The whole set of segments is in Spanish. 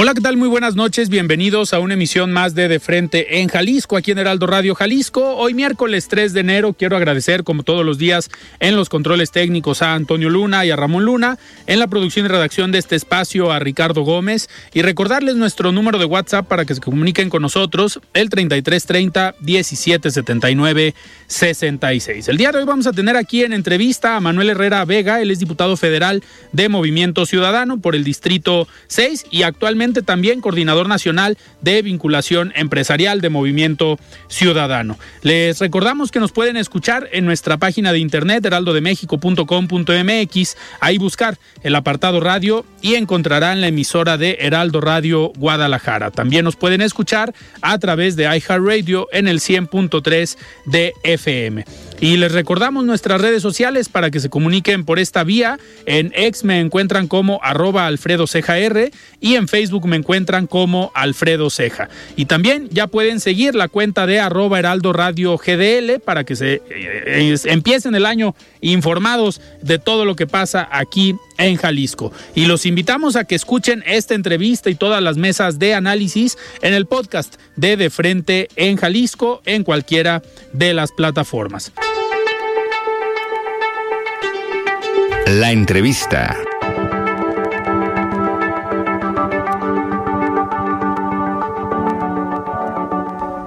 Hola, ¿qué tal? Muy buenas noches. Bienvenidos a una emisión más de De Frente en Jalisco, aquí en Heraldo Radio Jalisco. Hoy miércoles 3 de enero quiero agradecer, como todos los días, en los controles técnicos a Antonio Luna y a Ramón Luna, en la producción y redacción de este espacio a Ricardo Gómez y recordarles nuestro número de WhatsApp para que se comuniquen con nosotros, el 3330 1779 66. El día de hoy vamos a tener aquí en entrevista a Manuel Herrera Vega, él es diputado federal de Movimiento Ciudadano por el Distrito 6 y actualmente también coordinador nacional de vinculación empresarial de Movimiento Ciudadano. Les recordamos que nos pueden escuchar en nuestra página de internet heraldodemexico.com.mx, ahí buscar el apartado radio y encontrarán la emisora de Heraldo Radio Guadalajara. También nos pueden escuchar a través de iHeartRadio en el 100.3 de FM. Y les recordamos nuestras redes sociales para que se comuniquen por esta vía. En X me encuentran como arroba Alfredo y en Facebook me encuentran como Alfredo Ceja. Y también ya pueden seguir la cuenta de arroba Heraldo Radio GDL para que se eh, empiecen el año informados de todo lo que pasa aquí en Jalisco. Y los invitamos a que escuchen esta entrevista y todas las mesas de análisis en el podcast de De Frente en Jalisco en cualquiera de las plataformas. La entrevista.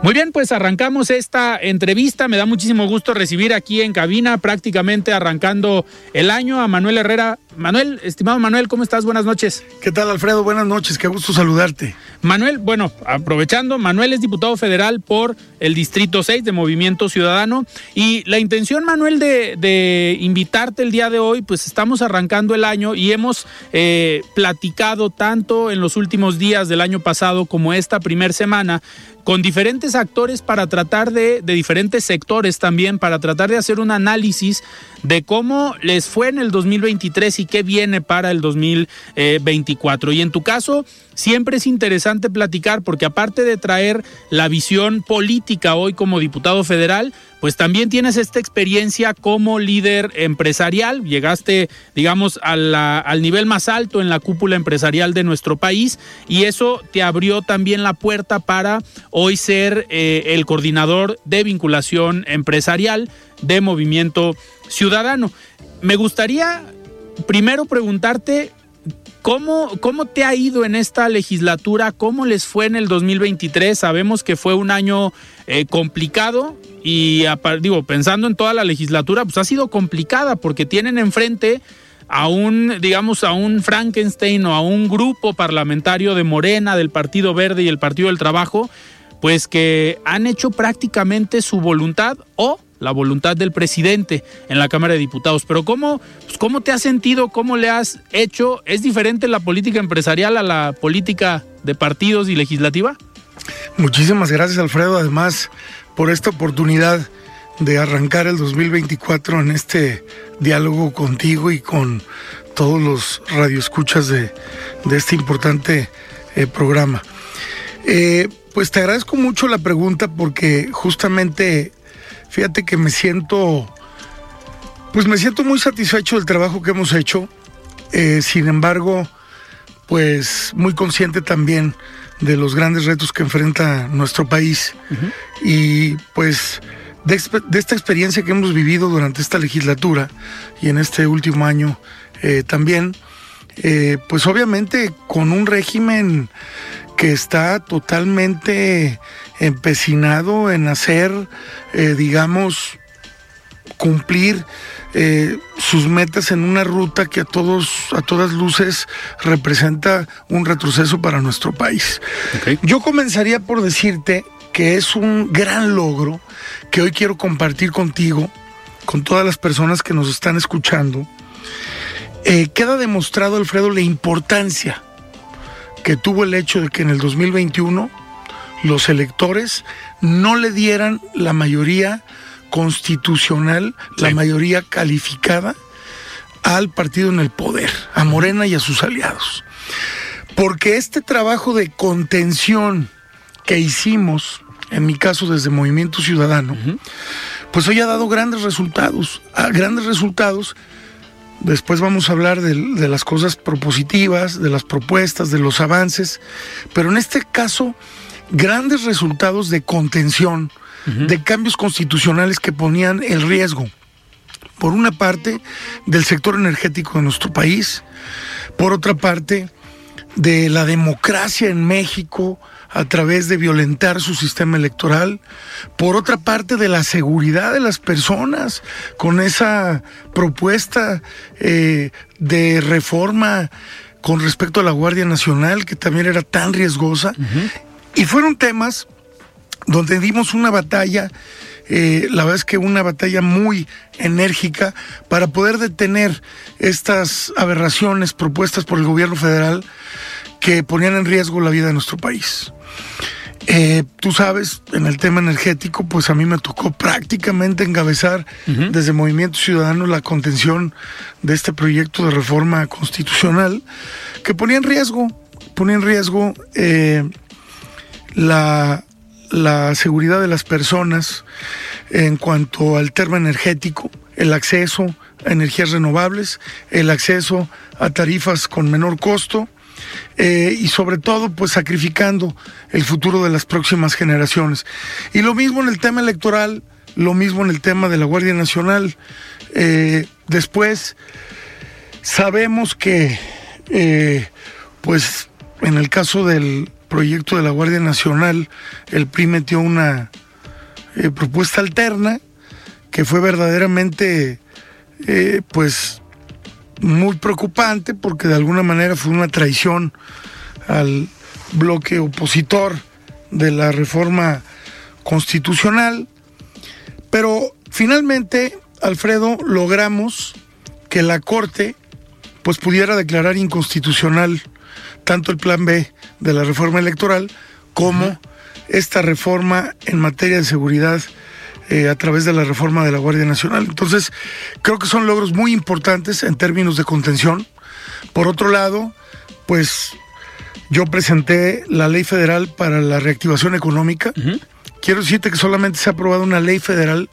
Muy bien, pues arrancamos esta entrevista. Me da muchísimo gusto recibir aquí en cabina, prácticamente arrancando el año, a Manuel Herrera. Manuel, estimado Manuel, ¿cómo estás? Buenas noches. ¿Qué tal, Alfredo? Buenas noches, qué gusto saludarte. Manuel, bueno, aprovechando, Manuel es diputado federal por el Distrito 6 de Movimiento Ciudadano y la intención, Manuel, de, invitarte el día de hoy, pues estamos arrancando el año y hemos eh, platicado tanto en los últimos días del año pasado como esta primera semana con diferentes actores para tratar de, de diferentes sectores también, para tratar de hacer un análisis de cómo les fue en el 2023 y qué viene para el 2024. Y en tu caso, siempre es interesante platicar porque aparte de traer la visión política hoy como diputado federal, pues también tienes esta experiencia como líder empresarial, llegaste, digamos, al nivel más alto en la cúpula empresarial de nuestro país y eso te abrió también la puerta para hoy ser eh, el coordinador de vinculación empresarial de Movimiento Ciudadano. Me gustaría primero preguntarte ¿Cómo, ¿Cómo te ha ido en esta legislatura? ¿Cómo les fue en el 2023? Sabemos que fue un año eh, complicado y digo, pensando en toda la legislatura, pues ha sido complicada porque tienen enfrente a un, digamos, a un Frankenstein o a un grupo parlamentario de Morena, del Partido Verde y el Partido del Trabajo, pues que han hecho prácticamente su voluntad o la voluntad del presidente en la Cámara de Diputados. Pero ¿cómo, pues, ¿cómo te has sentido? ¿Cómo le has hecho? ¿Es diferente la política empresarial a la política de partidos y legislativa? Muchísimas gracias, Alfredo, además por esta oportunidad de arrancar el 2024 en este diálogo contigo y con todos los radioescuchas de, este importante eh, programa. Eh, pues te agradezco mucho la pregunta porque justamente Fíjate que me siento, pues me siento muy satisfecho del trabajo que hemos hecho. Eh, sin embargo, pues muy consciente también de los grandes retos que enfrenta nuestro país. Y pues de, esta experiencia que hemos vivido durante esta legislatura y en este último año eh, también, eh, pues obviamente con un régimen que está totalmente empecinado en hacer, eh, digamos, cumplir eh, sus metas en una ruta que a todos, a todas luces representa un retroceso para nuestro país. Yo comenzaría por decirte que es un gran logro que hoy quiero compartir contigo, con todas las personas que nos están escuchando. Eh, queda demostrado, Alfredo, la importancia que tuvo el hecho de que en el 2021 los electores no le dieran la mayoría constitucional, la mayoría calificada al partido en el poder, a Morena y a sus aliados. Porque este trabajo de contención que hicimos, en mi caso desde Movimiento Ciudadano, pues hoy ha dado grandes resultados, grandes resultados. Después vamos a hablar de, de las cosas propositivas, de las propuestas, de los avances, pero en este caso, grandes resultados de contención, de cambios constitucionales que ponían el riesgo, por una parte, del sector energético de nuestro país, por otra parte, de la democracia en México a través de violentar su sistema electoral, por otra parte de la seguridad de las personas con esa propuesta eh, de reforma con respecto a la Guardia Nacional que también era tan riesgosa. Y fueron temas donde dimos una batalla, eh, la verdad es que una batalla muy enérgica para poder detener estas aberraciones propuestas por el gobierno federal que ponían en riesgo la vida de nuestro país. Eh, tú sabes, en el tema energético, pues a mí me tocó prácticamente encabezar desde Movimiento Ciudadano la contención de este proyecto de reforma constitucional que ponía en riesgo, ponía en riesgo eh, la la seguridad de las personas en cuanto al tema energético, el acceso a energías renovables, el acceso a tarifas con menor costo eh, y sobre todo pues sacrificando el futuro de las próximas generaciones. Y lo mismo en el tema electoral, lo mismo en el tema de la Guardia Nacional. Eh, después sabemos que eh, pues en el caso del proyecto de la Guardia Nacional, el PRI metió una eh, propuesta alterna que fue verdaderamente, eh, pues, muy preocupante porque de alguna manera fue una traición al bloque opositor de la reforma constitucional. Pero finalmente, Alfredo, logramos que la Corte pues pudiera declarar inconstitucional tanto el plan B de la reforma electoral como esta reforma en materia de seguridad eh, a través de la reforma de la Guardia Nacional. Entonces, creo que son logros muy importantes en términos de contención. Por otro lado, pues yo presenté la ley federal para la reactivación económica. Quiero decirte que solamente se ha aprobado una ley federal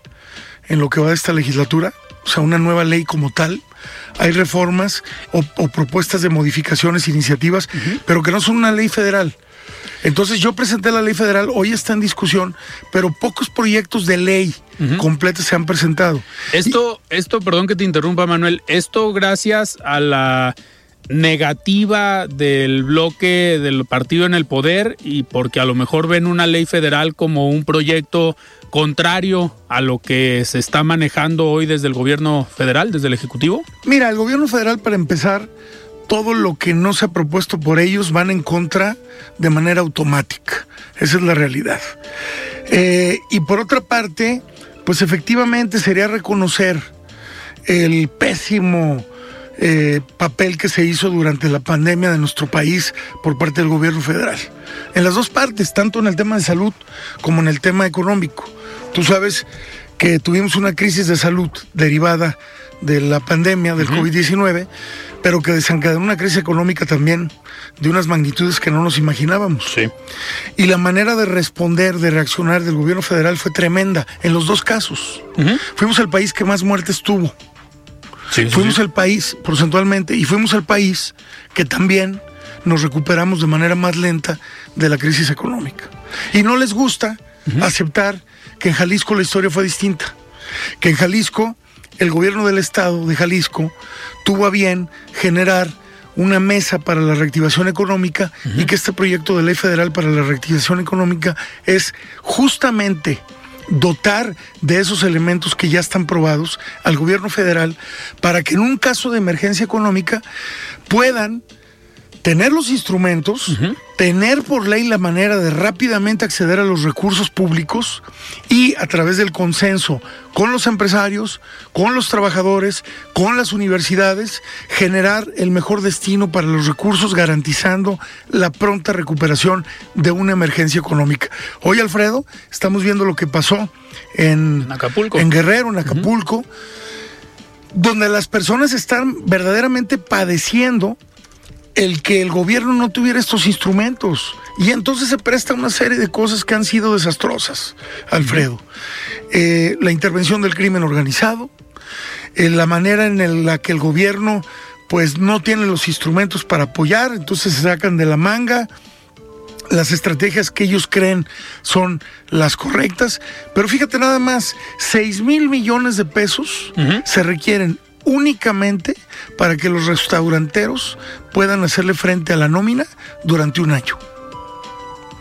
en lo que va de esta legislatura, o sea, una nueva ley como tal hay reformas o, propuestas de modificaciones, iniciativas, pero que no son una ley federal. Entonces yo presenté la ley federal, hoy está en discusión, pero pocos proyectos de ley completos se han presentado. Esto, esto, perdón que te interrumpa, Manuel, esto gracias a la negativa del bloque del partido en el poder y porque a lo mejor ven una ley federal como un proyecto contrario a lo que se está manejando hoy desde el gobierno federal, desde el Ejecutivo? Mira, el gobierno federal, para empezar, todo lo que no se ha propuesto por ellos van en contra de manera automática. Esa es la realidad. Eh, y por otra parte, pues efectivamente sería reconocer el pésimo eh, papel que se hizo durante la pandemia de nuestro país por parte del gobierno federal. En las dos partes, tanto en el tema de salud como en el tema económico. Tú sabes que tuvimos una crisis de salud derivada de la pandemia del COVID-19, pero que desencadenó una crisis económica también de unas magnitudes que no nos imaginábamos. Sí. Y la manera de responder, de reaccionar del gobierno federal fue tremenda en los dos casos. Fuimos el país que más muertes tuvo. fuimos el país, porcentualmente, y fuimos el país que también nos recuperamos de manera más lenta de la crisis económica. Y no les gusta aceptar que en Jalisco la historia fue distinta, que en Jalisco el gobierno del estado de Jalisco tuvo a bien generar una mesa para la reactivación económica y que este proyecto de ley federal para la reactivación económica es justamente dotar de esos elementos que ya están probados al gobierno federal para que en un caso de emergencia económica puedan tener los instrumentos, tener por ley la manera de rápidamente acceder a los recursos públicos y a través del consenso con los empresarios, con los trabajadores, con las universidades, generar el mejor destino para los recursos garantizando la pronta recuperación de una emergencia económica. Hoy, Alfredo, estamos viendo lo que pasó en, Acapulco. En Guerrero, en Acapulco. donde las personas están verdaderamente padeciendo el que el gobierno no tuviera estos instrumentos. Y entonces se presta una serie de cosas que han sido desastrosas, Alfredo. Eh, la intervención del crimen organizado, eh, la manera en la que el gobierno pues no tiene los instrumentos para apoyar, entonces se sacan de la manga las estrategias que ellos creen son las correctas, pero fíjate nada más, 6 mil millones de pesos se requieren únicamente para que los restauranteros puedan hacerle frente a la nómina durante un año.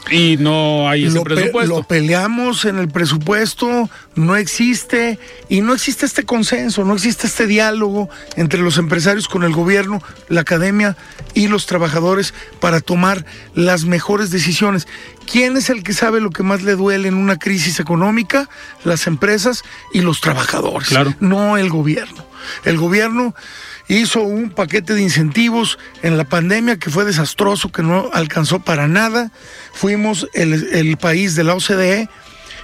Y no hay ese lo presupuesto. lo peleamos en el presupuesto, no existe, y no existe este consenso, no existe este diálogo entre los empresarios con el gobierno, la academia y los trabajadores para tomar las mejores decisiones. ¿Quién es el que sabe lo que más le duele en una crisis económica? Las empresas y los trabajadores, Claro. no el gobierno. El gobierno hizo un paquete de incentivos en la pandemia que fue desastroso, que no alcanzó para nada. Fuimos el, el país de la OCDE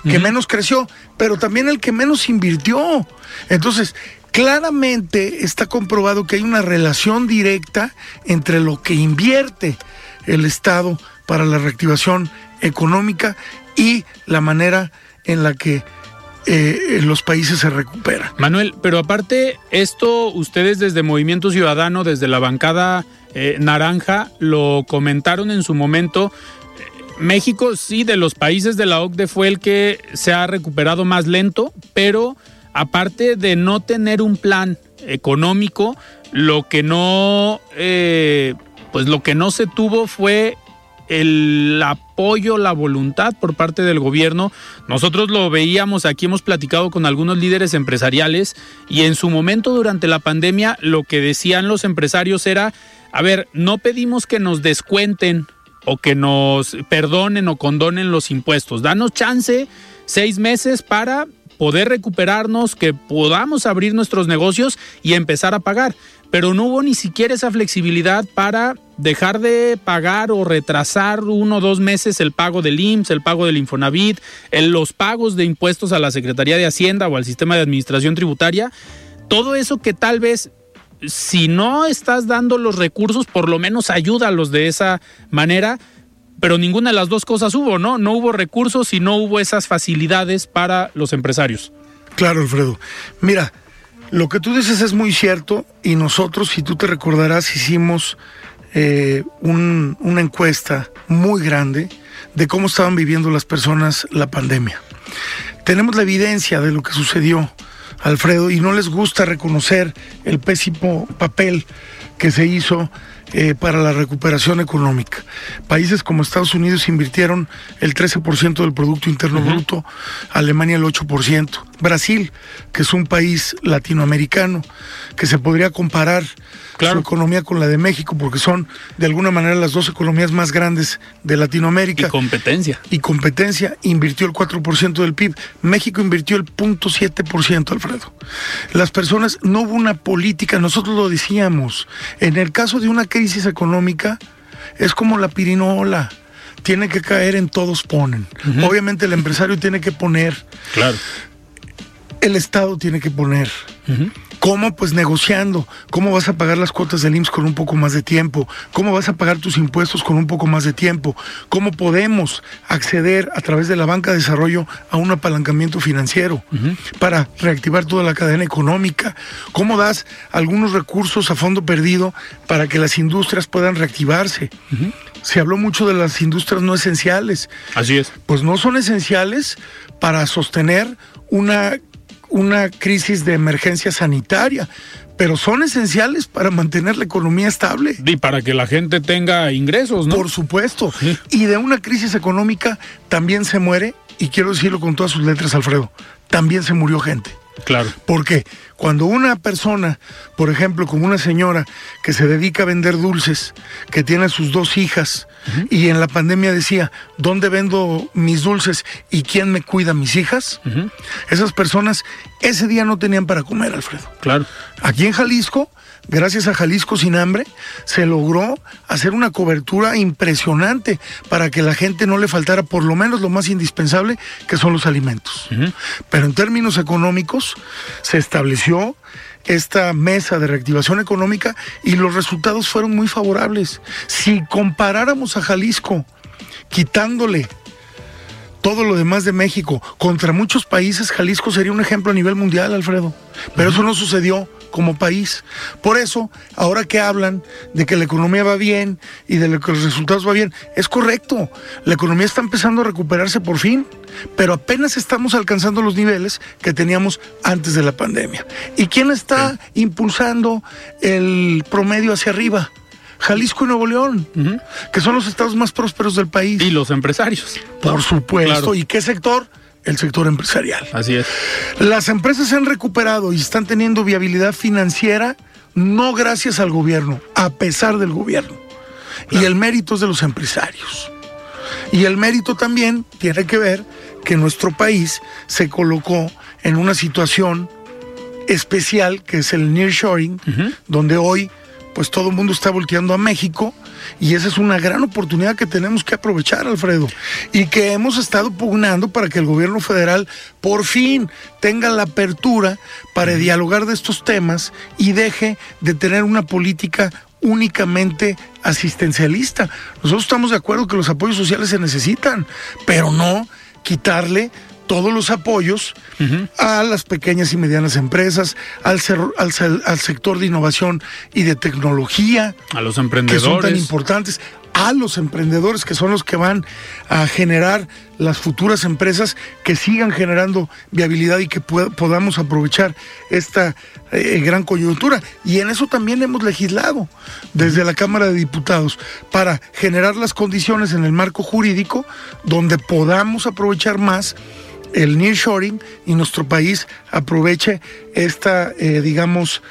que menos creció, pero también el que menos invirtió. Entonces, claramente está comprobado que hay una relación directa entre lo que invierte el Estado para la reactivación económica y la manera en la que eh, los países se recuperan. Manuel, pero aparte, esto ustedes desde Movimiento Ciudadano, desde la bancada eh, naranja, lo comentaron en su momento. México, sí, de los países de la OCDE fue el que se ha recuperado más lento, pero aparte de no tener un plan económico, lo que no, eh, pues lo que no se tuvo fue el apoyo, la voluntad por parte del gobierno. Nosotros lo veíamos, aquí hemos platicado con algunos líderes empresariales y en su momento durante la pandemia lo que decían los empresarios era, a ver, no pedimos que nos descuenten o que nos perdonen o condonen los impuestos, danos chance seis meses para poder recuperarnos, que podamos abrir nuestros negocios y empezar a pagar. Pero no hubo ni siquiera esa flexibilidad para dejar de pagar o retrasar uno o dos meses el pago del IMSS, el pago del Infonavit, el- los pagos de impuestos a la Secretaría de Hacienda o al sistema de administración tributaria. Todo eso que tal vez si no estás dando los recursos, por lo menos ayúdalos de esa manera, pero ninguna de las dos cosas hubo, ¿no? No hubo recursos y no hubo esas facilidades para los empresarios. Claro, Alfredo. Mira, lo que tú dices es muy cierto y nosotros, si tú te recordarás, hicimos eh, un- una encuesta muy grande de cómo estaban viviendo las personas la pandemia. Tenemos la evidencia de lo que sucedió, Alfredo, y no les gusta reconocer el pésimo papel que se hizo eh, para la recuperación económica. Países como Estados Unidos invirtieron el 13% del Producto Interno Bruto, Alemania el 8%, Brasil, que es un país latinoamericano, que se podría comparar Claro. su economía con la de México, porque son de alguna manera las dos economías más grandes de Y Latinoamérica competencia. y competencia invirtió el 4% del PIB. México invirtió el 0.7%, Alfredo. Las personas, no hubo una política, nosotros lo decíamos, en el caso de una crisis económica, es como la pirinola. Tiene que caer en todos ponen. Obviamente el empresario tiene que poner, Claro. el Estado tiene que poner. ¿Cómo? Pues negociando. ¿Cómo vas a pagar las cuotas del IMSS con un poco más de tiempo? ¿Cómo vas a pagar tus impuestos con un poco más de tiempo? ¿Cómo podemos acceder a través de la banca de desarrollo a un apalancamiento financiero para reactivar toda la cadena económica? ¿Cómo das algunos recursos a fondo perdido para que las industrias puedan reactivarse? Se habló mucho de las industrias no esenciales Así es. pues no son esenciales para sostener una, una crisis de emergencia sanitaria. pero son esenciales para mantener la economía estable. Y para que la gente tenga ingresos, ¿no? Por supuesto. Y de una crisis económica también se muere, y quiero decirlo con todas sus letras, Alfredo, también se murió gente. Claro. Porque cuando una persona, por ejemplo, como una señora que se dedica a vender dulces, que tiene a sus dos hijas, y en la pandemia decía, ¿dónde vendo mis dulces y quién me cuida mis hijas? Esas personas ese día no tenían para comer, Alfredo. Claro. Aquí en Jalisco gracias a Jalisco Sin Hambre, se logró hacer una cobertura impresionante para que la gente no le faltara por lo menos lo más indispensable, que son los alimentos. Pero en términos económicos, se estableció esta mesa de reactivación económica y los resultados fueron muy favorables. Si comparáramos a Jalisco, quitándole todo lo demás de México contra muchos países, Jalisco sería un ejemplo a nivel mundial, Alfredo. Pero eso no sucedió como país. Por eso, ahora que hablan de que la economía va bien y de que los resultados van bien, es correcto. La economía está empezando a recuperarse por fin, pero apenas estamos alcanzando los niveles que teníamos antes de la pandemia. ¿Y quién está impulsando el promedio hacia arriba? Jalisco y Nuevo León, que son los estados más prósperos del país. Y los empresarios. Por supuesto. ¿Y qué sector? El sector empresarial. Así es. Las empresas se han recuperado y están teniendo viabilidad financiera no gracias al gobierno, a pesar del gobierno. Y el mérito es de los empresarios. Y el mérito también tiene que ver que nuestro país se colocó en una situación especial que es el nearshoring, donde hoy pues todo el mundo está volteando a México y esa es una gran oportunidad que tenemos que aprovechar, Alfredo, y que hemos estado pugnando para que el gobierno federal por fin tenga la apertura para dialogar de estos temas y deje de tener una política únicamente asistencialista. Nosotros estamos de acuerdo que los apoyos sociales se necesitan, pero no quitarle todos los apoyos a las pequeñas y medianas empresas, al, al, sector de innovación y de tecnología, a los emprendedores. Que son tan importantes, a los emprendedores que son los que van a generar las futuras empresas que sigan generando viabilidad y que podamos aprovechar esta eh, gran coyuntura. Y en eso también hemos legislado desde la Cámara de Diputados para generar las condiciones en el marco jurídico donde podamos aprovechar más el nearshoring y nuestro país aproveche esta, eh, digamos,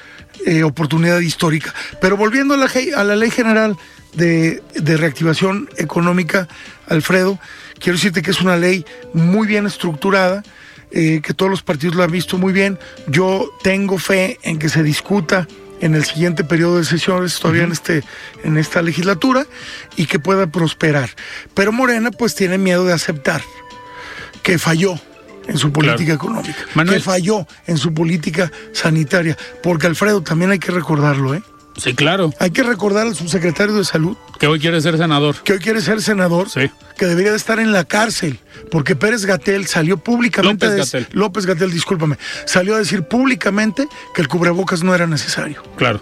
eh, oportunidad histórica. Pero volviendo a la, a la ley general de, reactivación económica, Alfredo, quiero decirte que es una ley muy bien estructurada, eh, que todos los partidos la han visto muy bien. Yo tengo fe en que se discuta en el siguiente periodo de sesiones, todavía en, este, en esta legislatura, y que pueda prosperar. Pero Morena pues tiene miedo de aceptar que falló en su política económica, que falló en su política sanitaria, porque Alfredo también hay que recordarlo, ¿eh? Sí, claro. Hay que recordar al subsecretario de Salud. Que hoy quiere ser senador. Que hoy quiere ser senador. Sí. Que debería de estar en la cárcel. Porque Pérez Gatel salió públicamente. López Gatel. López Gatel, discúlpame. Salió a decir públicamente que el cubrebocas no era necesario. Claro.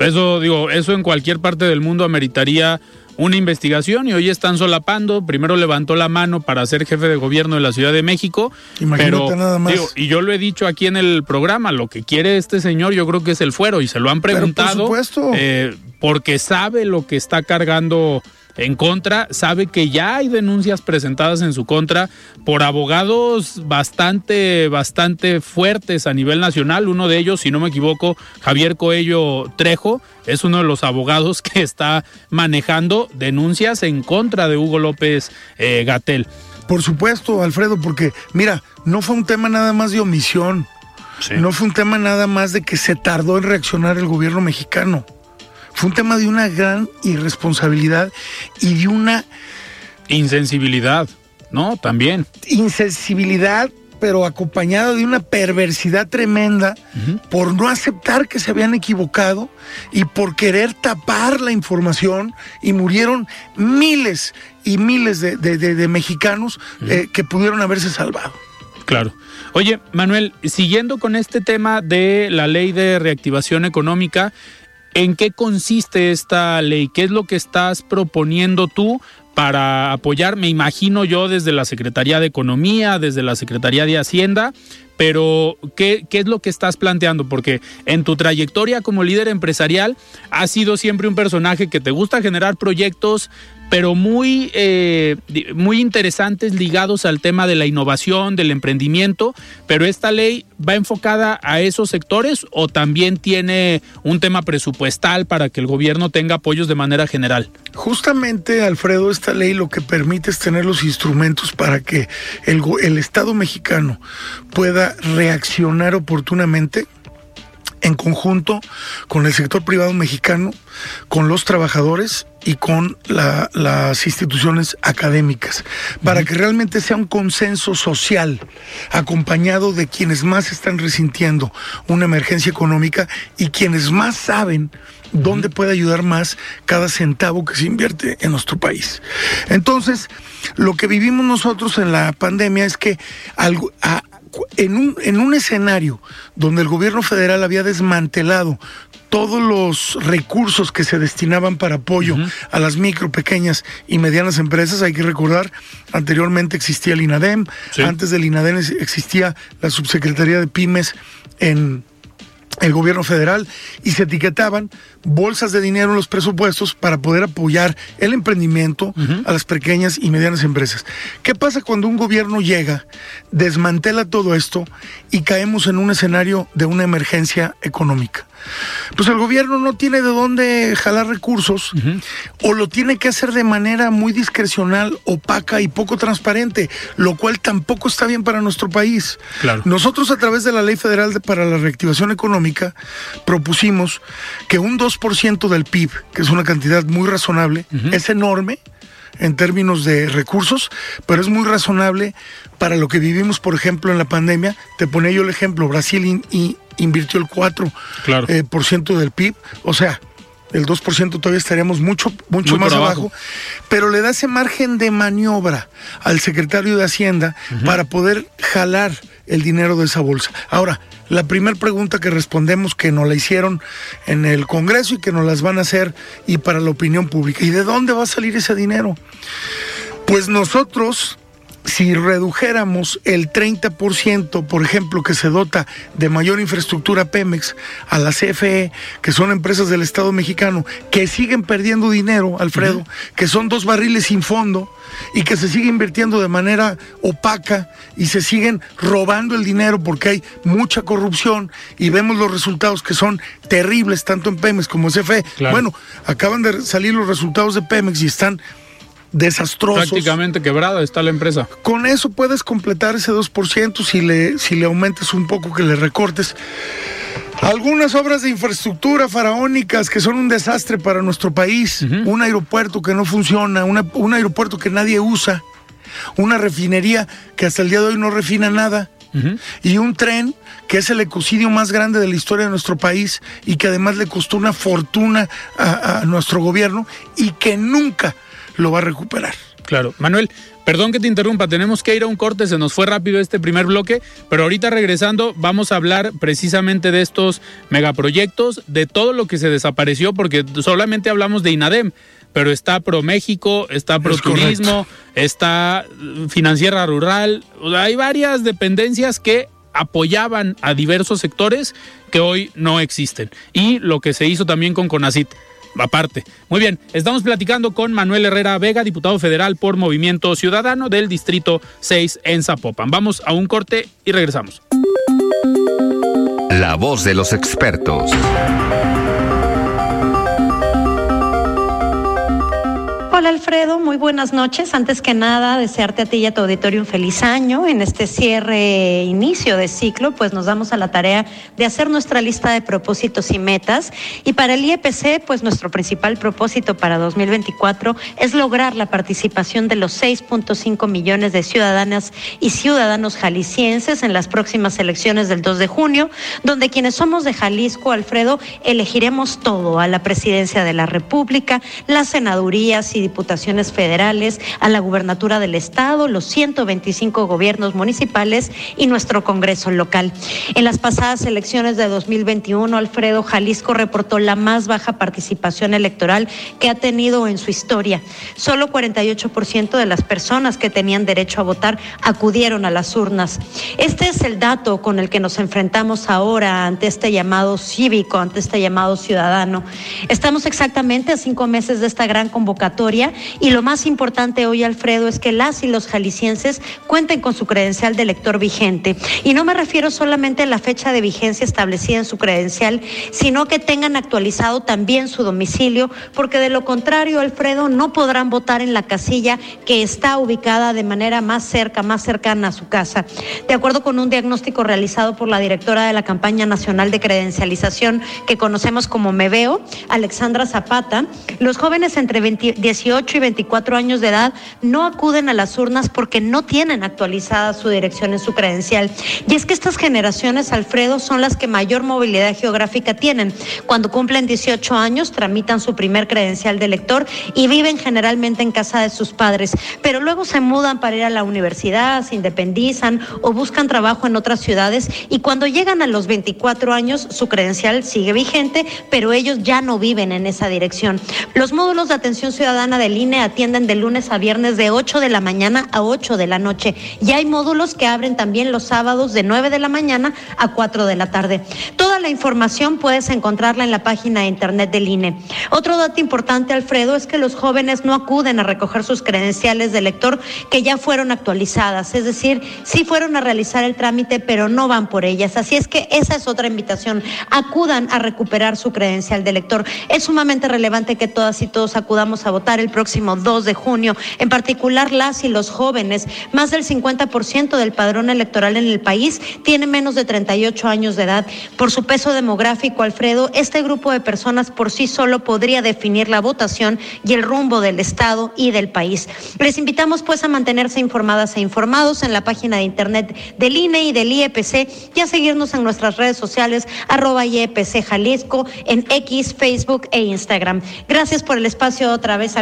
Eso, digo, eso en cualquier parte del mundo ameritaría una investigación y hoy están solapando. Primero levantó la mano para ser jefe de gobierno de la Ciudad de México. Imagínate nada más. y yo lo he dicho aquí en el programa, lo que quiere este señor yo creo que es el fuero y se lo han preguntado. por supuesto. Eh, porque sabe lo que está cargando en contra, sabe que ya hay denuncias presentadas en su contra por abogados bastante, bastante fuertes a nivel nacional. Uno de ellos, si no me equivoco, Javier Coello Trejo, es uno de los abogados que está manejando denuncias en contra de Hugo López eh, Gatel. Por supuesto, Alfredo, porque mira, no fue un tema nada más de omisión. No fue un tema nada más de que se tardó en reaccionar el gobierno mexicano. Fue un tema de una gran irresponsabilidad y de una... Insensibilidad, ¿no? También. Insensibilidad, pero acompañada de una perversidad tremenda por no aceptar que se habían equivocado y por querer tapar la información y murieron miles y miles de, mexicanos eh, que pudieron haberse salvado. Claro. Oye, Manuel, siguiendo con este tema de la ley de reactivación económica, ¿En qué consiste esta ley? ¿Qué es lo que estás proponiendo tú para apoyar? Me imagino yo desde la Secretaría de Economía, desde la Secretaría de Hacienda, pero ¿qué, ¿qué es lo que estás planteando? Porque en tu trayectoria como líder empresarial has sido siempre un personaje que te gusta generar proyectos pero muy, eh, muy interesantes ligados al tema de la innovación, del emprendimiento, pero esta ley va enfocada a esos sectores o también tiene un tema presupuestal para que el gobierno tenga apoyos de manera general. Justamente, Alfredo, esta ley lo que permite es tener los instrumentos para que el, el Estado mexicano pueda reaccionar oportunamente en conjunto con el sector privado mexicano, con los trabajadores y con las instituciones académicas, para que realmente sea un consenso social acompañado de quienes más están resintiendo una emergencia económica y quienes más saben dónde puede ayudar más cada centavo que se invierte en nuestro país. Entonces, lo que vivimos nosotros en la pandemia es que algo, en un, en un escenario donde el gobierno federal había desmantelado todos los recursos que se destinaban para apoyo a las micro, pequeñas y medianas empresas, hay que recordar, anteriormente existía el INADEM, antes del INADEM existía la Subsecretaría de Pymes en el gobierno federal y se etiquetaban bolsas de dinero en los presupuestos para poder apoyar el emprendimiento a las pequeñas y medianas empresas. ¿Qué pasa cuando un gobierno llega, desmantela todo esto y caemos en un escenario de una emergencia económica? pues el gobierno no tiene de dónde jalar recursos o lo tiene que hacer de manera muy discrecional, opaca y poco transparente, lo cual tampoco está bien para nuestro país. Nosotros a través de la Ley Federal para la Reactivación Económica propusimos que un 2% del PIB, que es una cantidad muy razonable, es enorme, en términos de recursos, pero es muy razonable para lo que vivimos, por ejemplo, en la pandemia. Te ponía yo el ejemplo, Brasil invirtió el 4% eh, por ciento del PIB, o sea, el 2% todavía estaríamos mucho, mucho más abajo. pero le da ese margen de maniobra al secretario de Hacienda para poder jalar el dinero de esa bolsa. Ahora, la primera pregunta que respondemos que nos la hicieron en el Congreso y que nos las van a hacer y para la opinión pública. ¿Y de dónde va a salir ese dinero? Pues nosotros si redujéramos el 30%, por ejemplo, que se dota de mayor infraestructura Pemex a la CFE, que son empresas del Estado mexicano, que siguen perdiendo dinero, Alfredo, que son dos barriles sin fondo y que se sigue invirtiendo de manera opaca y se siguen robando el dinero porque hay mucha corrupción y vemos los resultados que son terribles tanto en Pemex como en CFE. Bueno, acaban de salir los resultados de Pemex y están desastrosos. Prácticamente quebrada está la empresa. Con eso puedes completar ese 2% si le, si le aumentes un poco, que le recortes. Algunas obras de infraestructura faraónicas que son un desastre para nuestro país. Un aeropuerto que no funciona, un aeropuerto que nadie usa, una refinería que hasta el día de hoy no refina nada. Y un tren que es el ecocidio más grande de la historia de nuestro país y que además le costó una fortuna a nuestro gobierno y que nunca lo va a recuperar. Claro. Manuel, perdón que te interrumpa, tenemos que ir a un corte, se nos fue rápido este primer bloque, pero ahorita regresando vamos a hablar precisamente de estos megaproyectos, de todo lo que se desapareció, porque solamente hablamos de INADEM, pero está ProMéxico, está ProTurismo, está Financiera Rural, hay varias dependencias que apoyaban a diversos sectores que hoy no existen. Y lo que se hizo también con CONACIT aparte. Muy bien, estamos platicando con Manuel Herrera Vega, diputado federal por Movimiento Ciudadano del Distrito 6 en Zapopan. Vamos a un corte y regresamos. La voz de los expertos. Hola Alfredo, muy buenas noches. Antes que nada, desearte a ti y a tu auditorio un feliz año. En este cierre, inicio de ciclo, pues nos damos a la tarea de hacer nuestra lista de propósitos y metas. Y para el IEPC, pues nuestro principal propósito para 2024 es lograr la participación de los 6.5 millones de ciudadanas y ciudadanos jaliscienses en las próximas elecciones del 2 de junio, donde quienes somos de Jalisco, Alfredo, elegiremos todo a la presidencia de la República, las senadurías y diputaciones federales, a la gubernatura del estado, los 125 gobiernos municipales y nuestro Congreso local. En las pasadas elecciones de 2021, Alfredo Jalisco reportó la más baja participación electoral que ha tenido en su historia. Solo 48% de las personas que tenían derecho a votar acudieron a las urnas. Este es el dato con el que nos enfrentamos ahora ante este llamado cívico, ante este llamado ciudadano. Estamos exactamente a cinco meses de esta gran convocatoria y lo más importante hoy, Alfredo, es que las y los jaliscienses cuenten con su credencial de elector vigente. Y no me refiero solamente a la fecha de vigencia establecida en su credencial, sino que tengan actualizado también su domicilio, porque de lo contrario, Alfredo, no podrán votar en la casilla que está ubicada de manera más cerca, más cercana a su casa. De acuerdo con un diagnóstico realizado por la directora de la campaña nacional de credencialización que conocemos como MEVEO, Alexandra Zapata, los jóvenes entre 18 y 24 años de edad no acuden a las urnas porque no tienen actualizada su dirección en su credencial. Y es que estas generaciones, Alfredo, son las que mayor movilidad geográfica tienen. Cuando cumplen 18 años, tramitan su primer credencial de elector y viven generalmente en casa de sus padres, pero luego se mudan para ir a la universidad, se independizan o buscan trabajo en otras ciudades y cuando llegan a los 24 años, su credencial sigue vigente, pero ellos ya no viven en esa dirección. Los módulos de atención ciudadana del INE atienden de lunes a viernes de 8 de la mañana a 8 de la noche y hay módulos que abren también los sábados de 9 de la mañana a 4 de la tarde. Toda la información puedes encontrarla en la página de internet del INE. Otro dato importante, Alfredo, es que los jóvenes no acuden a recoger sus credenciales de elector que ya fueron actualizadas, es decir, sí fueron a realizar el trámite, pero no van por ellas. Así es que esa es otra invitación. Acudan a recuperar su credencial de elector. Es sumamente relevante que todas y todos acudamos a votar el próximo 2 de junio, en particular las y los jóvenes. Más del 50% del padrón electoral en el país tiene menos de 38 años de edad. Por su peso demográfico, Alfredo, este grupo de personas por sí solo podría definir la votación y el rumbo del Estado y del país. Les invitamos pues a mantenerse informadas e informados en la página de internet del INE y del IEPC y a seguirnos en nuestras redes sociales arroba IEPC Jalisco en X, Facebook e Instagram. Gracias por el espacio otra vez,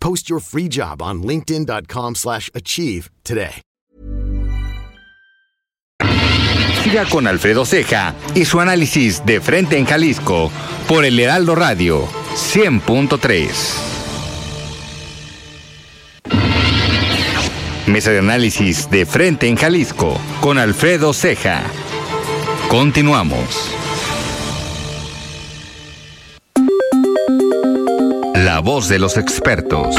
Post your free job on linkedin.com/achieve slash achieve today. Siga con Alfredo Ceja y su análisis de Frente en Jalisco por el Heraldo Radio 100.3. Mesa de análisis de Frente en Jalisco con Alfredo Ceja. Continuamos. La voz de los expertos.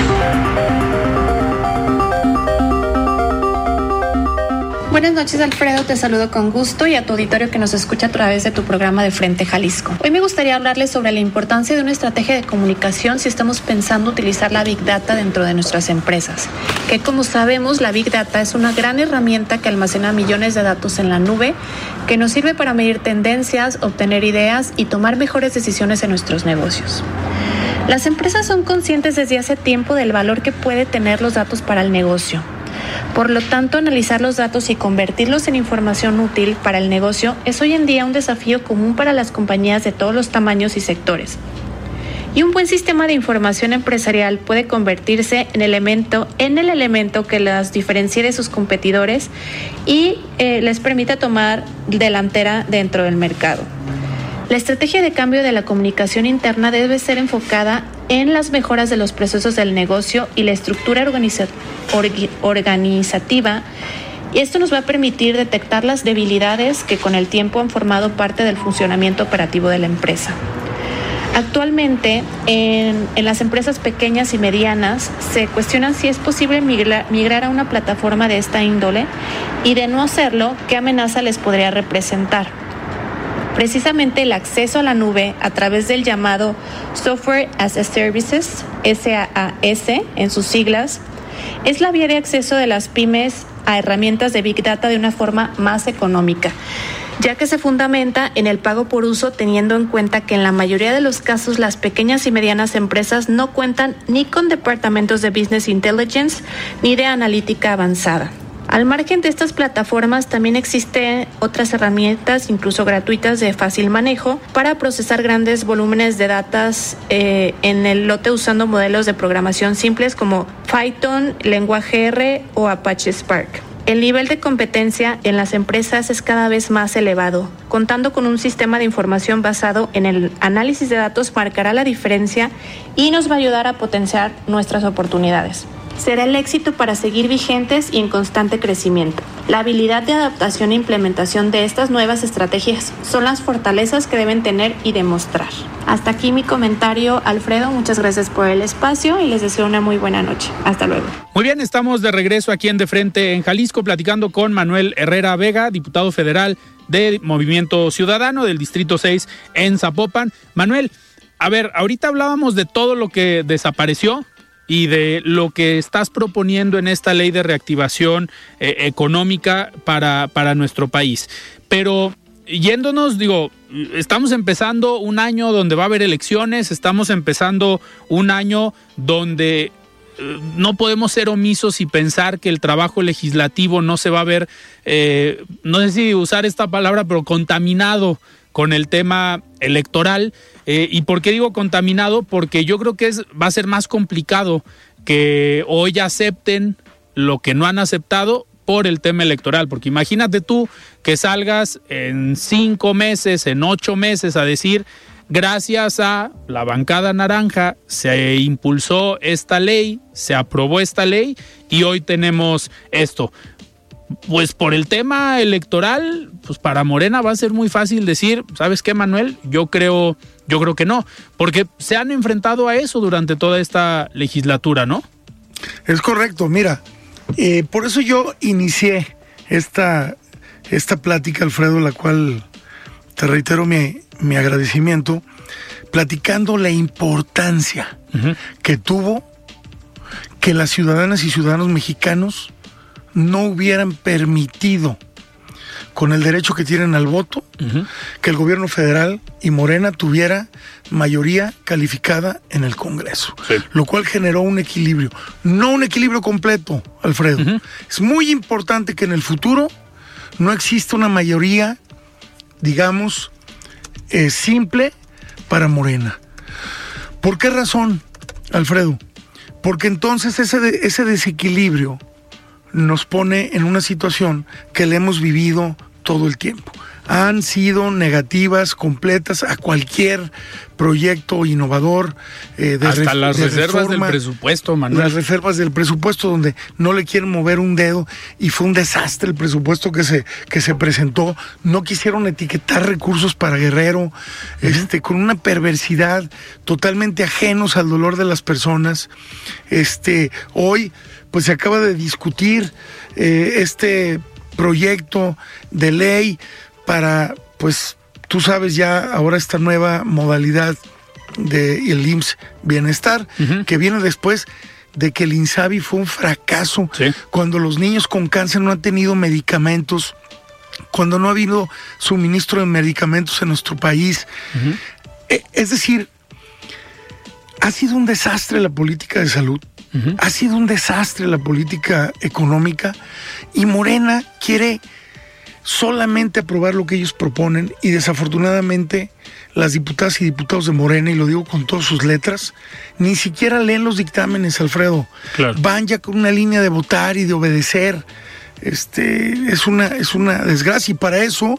Buenas noches Alfredo, te saludo con gusto y a tu auditorio que nos escucha a través de tu programa de Frente Jalisco. Hoy me gustaría hablarles sobre la importancia de una estrategia de comunicación si estamos pensando utilizar la Big Data dentro de nuestras empresas. Que como sabemos, la Big Data es una gran herramienta que almacena millones de datos en la nube que nos sirve para medir tendencias, obtener ideas y tomar mejores decisiones en nuestros negocios. Las empresas son conscientes desde hace tiempo del valor que puede tener los datos para el negocio. Por lo tanto, analizar los datos y convertirlos en información útil para el negocio es hoy en día un desafío común para las compañías de todos los tamaños y sectores. Y un buen sistema de información empresarial puede convertirse en, elemento, en el elemento que las diferencie de sus competidores y eh, les permita tomar delantera dentro del mercado. La estrategia de cambio de la comunicación interna debe ser enfocada en las mejoras de los procesos del negocio y la estructura organiza organizativa. Y esto nos va a permitir detectar las debilidades que con el tiempo han formado parte del funcionamiento operativo de la empresa. Actualmente, en, en, las empresas pequeñas y medianas se cuestionan si es posible migrar, migrar, a una plataforma de esta índole y de no hacerlo, qué amenaza les podría representar. Precisamente el acceso a la nube a través del llamado Software as a Services, SaaS en sus siglas, es la vía de acceso de las pymes a herramientas de Big Data de una forma más económica ya que se fundamenta en el pago por uso teniendo en cuenta que en la mayoría de los casos las pequeñas y medianas empresas no cuentan ni con departamentos de Business Intelligence ni de analítica avanzada. Al margen de estas plataformas también existen otras herramientas, incluso gratuitas, de fácil manejo para procesar grandes volúmenes de datos eh, en el lote usando modelos de programación simples como Python, lenguaje R o Apache Spark. El nivel de competencia en las empresas es cada vez más elevado. Contando con un sistema de información basado en el análisis de datos marcará la diferencia y nos va a ayudar a potenciar nuestras oportunidades será el éxito para seguir vigentes y en constante crecimiento. La habilidad de adaptación e implementación de estas nuevas estrategias son las fortalezas que deben tener y demostrar. Hasta aquí mi comentario, Alfredo. Muchas gracias por el espacio y les deseo una muy buena noche. Hasta luego. Muy bien, estamos de regreso aquí en De Frente en Jalisco platicando con Manuel Herrera Vega, diputado federal de Movimiento Ciudadano del Distrito 6 en Zapopan. Manuel, a ver, ahorita hablábamos de todo lo que desapareció, y de lo que estás proponiendo en esta ley de reactivación eh, económica para, para nuestro país. Pero yéndonos, digo, estamos empezando un año donde va a haber elecciones, estamos empezando un año donde eh, no podemos ser omisos y pensar que el trabajo legislativo no se va a ver, eh, no sé si usar esta palabra, pero contaminado con el tema electoral. Eh, ¿Y por qué digo contaminado? Porque yo creo que es, va a ser más complicado que hoy acepten lo que no han aceptado por el tema electoral. Porque imagínate tú que salgas en cinco meses, en ocho meses a decir, gracias a la bancada naranja se impulsó esta ley, se aprobó esta ley y hoy tenemos esto. Pues por el tema electoral, pues para Morena va a ser muy fácil decir, ¿sabes qué, Manuel? Yo creo, yo creo que no, porque se han enfrentado a eso durante toda esta legislatura, ¿no? Es correcto, mira, eh, por eso yo inicié esta, esta plática, Alfredo, la cual te reitero mi, mi agradecimiento, platicando la importancia que tuvo que las ciudadanas y ciudadanos mexicanos no hubieran permitido, con el derecho que tienen al voto, que el gobierno federal y Morena tuviera mayoría calificada en el Congreso, lo cual generó un equilibrio, no un equilibrio completo, Alfredo. Es muy importante que en el futuro no exista una mayoría, digamos, eh, simple para Morena. ¿Por qué razón, Alfredo? Porque entonces ese, ese desequilibrio nos pone en una situación que le hemos vivido todo el tiempo. Han sido negativas completas a cualquier proyecto innovador. Eh, de Hasta las reservas del presupuesto, Manuel. Las reservas del presupuesto donde no le quieren mover un dedo y fue un desastre el presupuesto que se, que se presentó. No quisieron etiquetar recursos para Guerrero, este, con una perversidad totalmente ajenos al dolor de las personas. Este, hoy pues se acaba de discutir eh, este proyecto de ley para, pues tú sabes ya ahora esta nueva modalidad del el IMSS Bienestar, que viene después de que el INSABI fue un fracaso, cuando los niños con cáncer no han tenido medicamentos, cuando no ha habido suministro de medicamentos en nuestro país. E, es decir, ha sido un desastre la política de salud. Ha sido un desastre la política económica y Morena quiere solamente aprobar lo que ellos proponen y desafortunadamente las diputadas y diputados de Morena, y lo digo con todas sus letras, ni siquiera leen los dictámenes, Alfredo. Van ya con una línea de votar y de obedecer. Este, es una, es una desgracia y para eso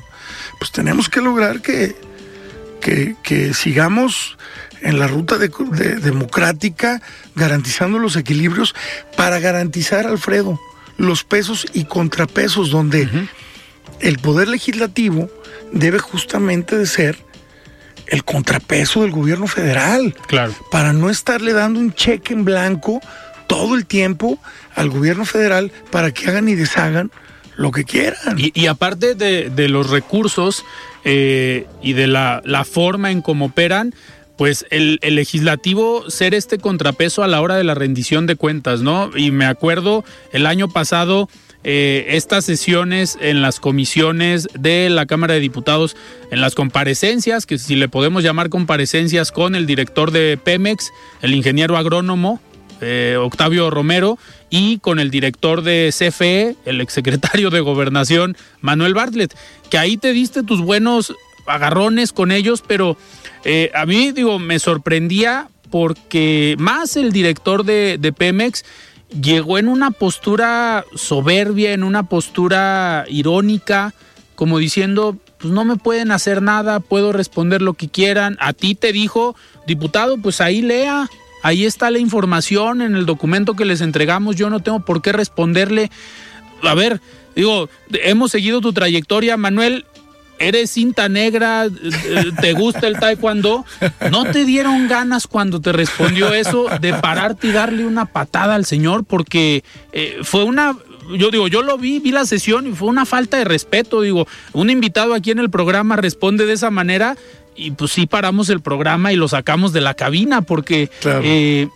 pues tenemos que lograr que, que, que sigamos en la ruta de, democrática, garantizando los equilibrios para garantizar, Alfredo, los pesos y contrapesos, donde el poder legislativo debe justamente de ser el contrapeso del gobierno federal. Claro. Para no estarle dando un cheque en blanco todo el tiempo al gobierno federal para que hagan y deshagan lo que quieran. Y, aparte de, los recursos eh, y de la, forma en cómo operan, pues el, legislativo ser este contrapeso a la hora de la rendición de cuentas, ¿no? Y me acuerdo el año pasado eh, estas sesiones en las comisiones de la Cámara de Diputados, en las comparecencias, que si le podemos llamar comparecencias con el director de Pemex, el ingeniero agrónomo eh, Octavio Romero, y con el director de CFE, el exsecretario de Gobernación, Manuel Bartlett, que ahí te diste tus buenos agarrones con ellos, pero eh, a mí, digo, me sorprendía porque más el director de, de Pemex llegó en una postura soberbia, en una postura irónica, como diciendo, pues no me pueden hacer nada, puedo responder lo que quieran. A ti te dijo, diputado, pues ahí lea, ahí está la información en el documento que les entregamos, yo no tengo por qué responderle. A ver, digo, hemos seguido tu trayectoria, Manuel, eres cinta negra, te gusta el taekwondo, ¿no te dieron ganas cuando te respondió eso de pararte y darle una patada al señor? Porque eh, fue una, yo digo, yo lo vi, vi la sesión y fue una falta de respeto, digo, un invitado aquí en el programa responde de esa manera y pues sí paramos el programa y lo sacamos de la cabina porque eh,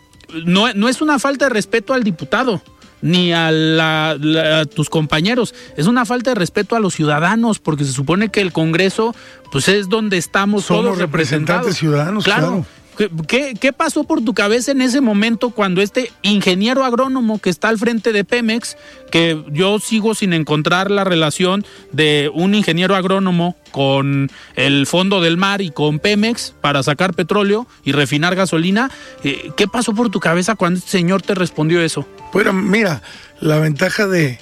no, no es una falta de respeto al diputado ni a, tus compañeros. Es una falta de respeto a los ciudadanos, porque se supone que el Congreso, pues es donde estamos Somos todos representantes ciudadanos, claro. ¿Qué, pasó por tu cabeza en ese momento cuando este ingeniero agrónomo que está al frente de Pemex, que yo sigo sin encontrar la relación de un ingeniero agrónomo con el fondo del mar y con Pemex para sacar petróleo y refinar gasolina, eh, ¿qué pasó por tu cabeza cuando este señor te respondió eso? Bueno, mira, la ventaja de,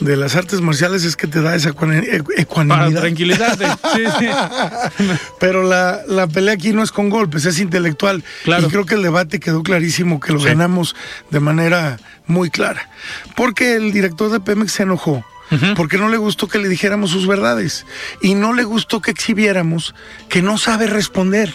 de las artes marciales es que te da esa ecuanimidad. Para tranquilizarte. Pero la, la, pelea aquí no es con golpes, es intelectual. Y creo que el debate quedó clarísimo, que lo ganamos de manera muy clara. Porque el director de Pemex se enojó. Porque no le gustó que le dijéramos sus verdades. Y no le gustó que exhibiéramos que no sabe responder.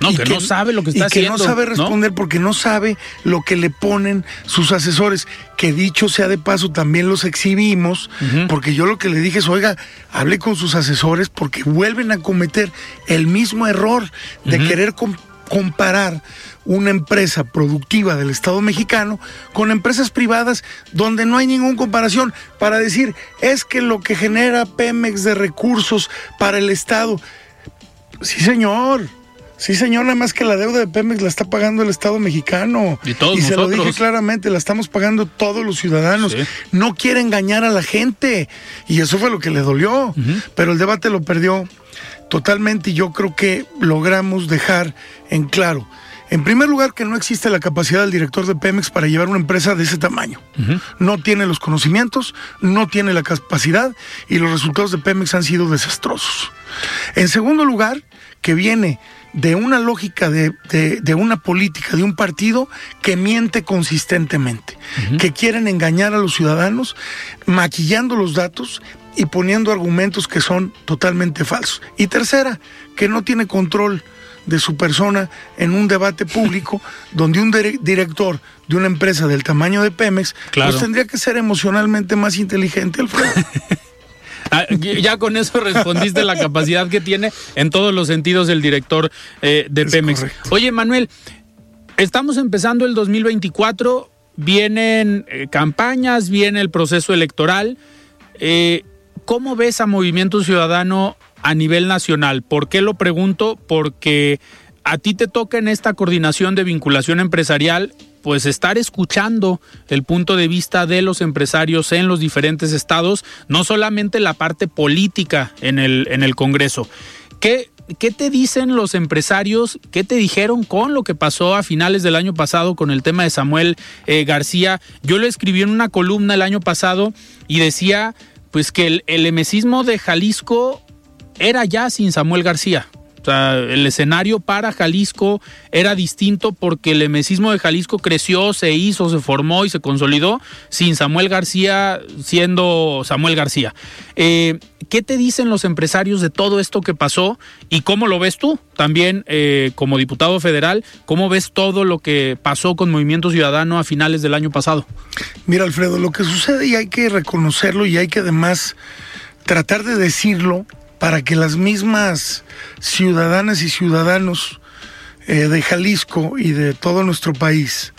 No, que, no sabe lo que está haciendo. Y que no sabe responder porque no sabe lo que le ponen sus asesores. Que dicho sea de paso, también los exhibimos, porque yo lo que le dije es, oiga, hable con sus asesores porque vuelven a cometer el mismo error de querer comparar una empresa productiva del Estado mexicano con empresas privadas donde no hay ninguna comparación para decir es que lo que genera Pemex de recursos para el Estado. Sí, señor. Sí, señor, nada más que la deuda de Pemex la está pagando el Estado mexicano. Y todos Y se lo dije claramente, la estamos pagando todos los ciudadanos. No quiere engañar a la gente. Y eso fue lo que le dolió. Pero el debate lo perdió totalmente y yo creo que logramos dejar en claro. En primer lugar, que no existe la capacidad del director de Pemex para llevar una empresa de ese tamaño. No tiene los conocimientos, no tiene la capacidad y los resultados de Pemex han sido desastrosos. En segundo lugar, que viene de una lógica de, una política, de un partido que miente consistentemente, que quieren engañar a los ciudadanos, maquillando los datos y poniendo argumentos que son totalmente falsos. Y tercera, que no tiene control de su persona en un debate público donde un director de una empresa del tamaño de Pemex pues tendría que ser emocionalmente más inteligente, Alfredo. Ah, ya con eso respondiste la capacidad que tiene en todos los sentidos el director eh, de Pemex. Oye, Manuel, estamos empezando el 2024, vienen eh, campañas, viene el proceso electoral. Eh, ¿Cómo ves a Movimiento Ciudadano a nivel nacional? ¿Por qué lo pregunto? Porque a ti te toca en esta coordinación de vinculación empresarial pues estar escuchando el punto de vista de los empresarios en los diferentes estados, no solamente la parte política en el, en el Congreso. ¿Qué, ¿Qué te dicen los empresarios? ¿Qué te dijeron con lo que pasó a finales del año pasado con el tema de Samuel eh, García? Yo lo escribí en una columna el año pasado y decía pues que el, el de Jalisco era ya sin Samuel García Sea, el escenario para Jalisco era distinto porque el emesismo de Jalisco creció, se hizo, se formó y se consolidó sin Samuel García siendo Samuel García. Eh, ¿Qué te dicen los empresarios de todo esto que pasó y cómo lo ves tú? También eh, como diputado federal, ¿cómo ves todo lo que pasó con Movimiento Ciudadano a finales del año pasado? Mira, Alfredo, lo que sucede y hay que reconocerlo y hay que además tratar de decirlo para que las mismas ciudadanas y ciudadanos eh, de Jalisco y de todo nuestro país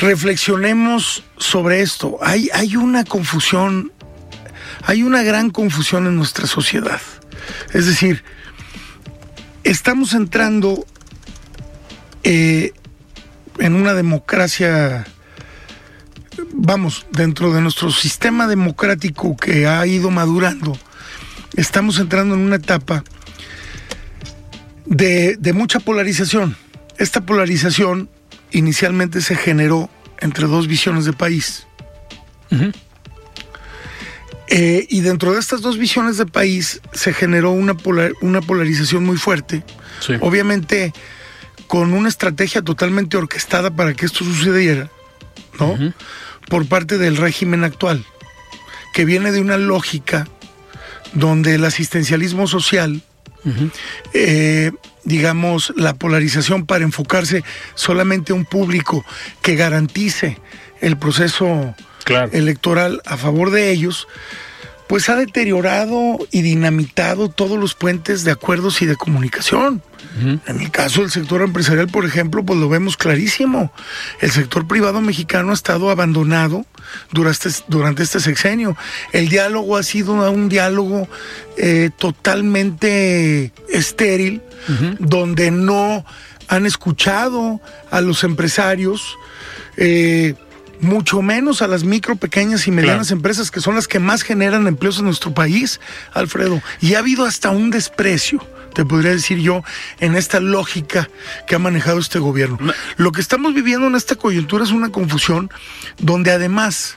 reflexionemos sobre esto. Hay, hay una confusión, hay una gran confusión en nuestra sociedad. Es decir, estamos entrando eh, en una democracia, vamos, dentro de nuestro sistema democrático que ha ido madurando estamos entrando en una etapa de, mucha polarización. Esta polarización inicialmente se generó entre dos visiones de país. Eh, y dentro de estas dos visiones de país se generó una, una polarización muy fuerte. Obviamente con una estrategia totalmente orquestada para que esto sucediera, ¿no? Por parte del régimen actual, que viene de una lógica donde el asistencialismo social, eh, digamos, la polarización para enfocarse solamente a un público que garantice el proceso electoral a favor de ellos, pues ha deteriorado y dinamitado todos los puentes de acuerdos y de comunicación. En el caso del sector empresarial, por ejemplo, pues lo vemos clarísimo. El sector privado mexicano ha estado abandonado durante, durante este sexenio. El diálogo ha sido un diálogo eh, totalmente estéril, donde no han escuchado a los empresarios. Eh, mucho menos a las micro, pequeñas y medianas empresas que son las que más generan empleos en nuestro país, Alfredo. Y ha habido hasta un desprecio, te podría decir yo, en esta lógica que ha manejado este gobierno. Lo que estamos viviendo en esta coyuntura es una confusión donde además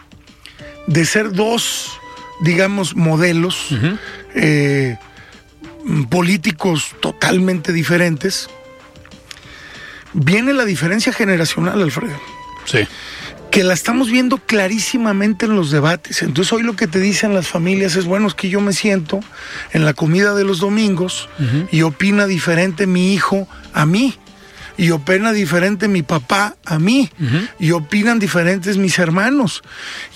de ser dos, digamos, modelos eh, políticos totalmente diferentes, viene la diferencia generacional, Alfredo. Sí que la estamos viendo clarísimamente en los debates. Entonces hoy lo que te dicen las familias es, bueno, es que yo me siento en la comida de los domingos y opina diferente mi hijo a mí. Y opina diferente mi papá a mí. Y opinan diferentes mis hermanos.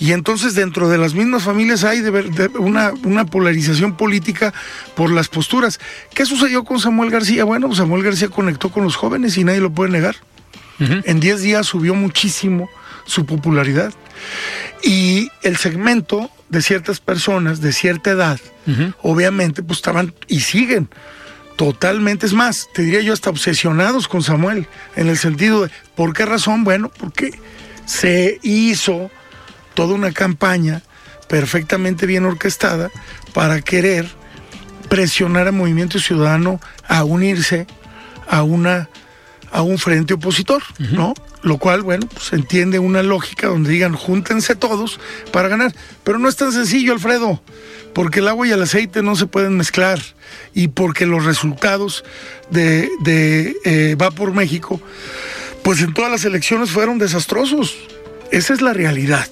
Y entonces dentro de las mismas familias hay de, una, una polarización política por las posturas. ¿Qué sucedió con Samuel García? Bueno, pues Samuel García conectó con los jóvenes y nadie lo puede negar. En 10 días subió muchísimo su popularidad. Y el segmento de ciertas personas de cierta edad, obviamente, pues estaban y siguen totalmente, es más, te diría yo hasta obsesionados con Samuel, en el sentido de, ¿por qué razón? Bueno, porque se hizo toda una campaña perfectamente bien orquestada para querer presionar al movimiento ciudadano a unirse a una a un frente opositor, ¿no? Lo cual, bueno, pues entiende una lógica donde digan, júntense todos para ganar. Pero no es tan sencillo, Alfredo, porque el agua y el aceite no se pueden mezclar y porque los resultados de, de eh, Va por México, pues en todas las elecciones fueron desastrosos. Esa es la realidad.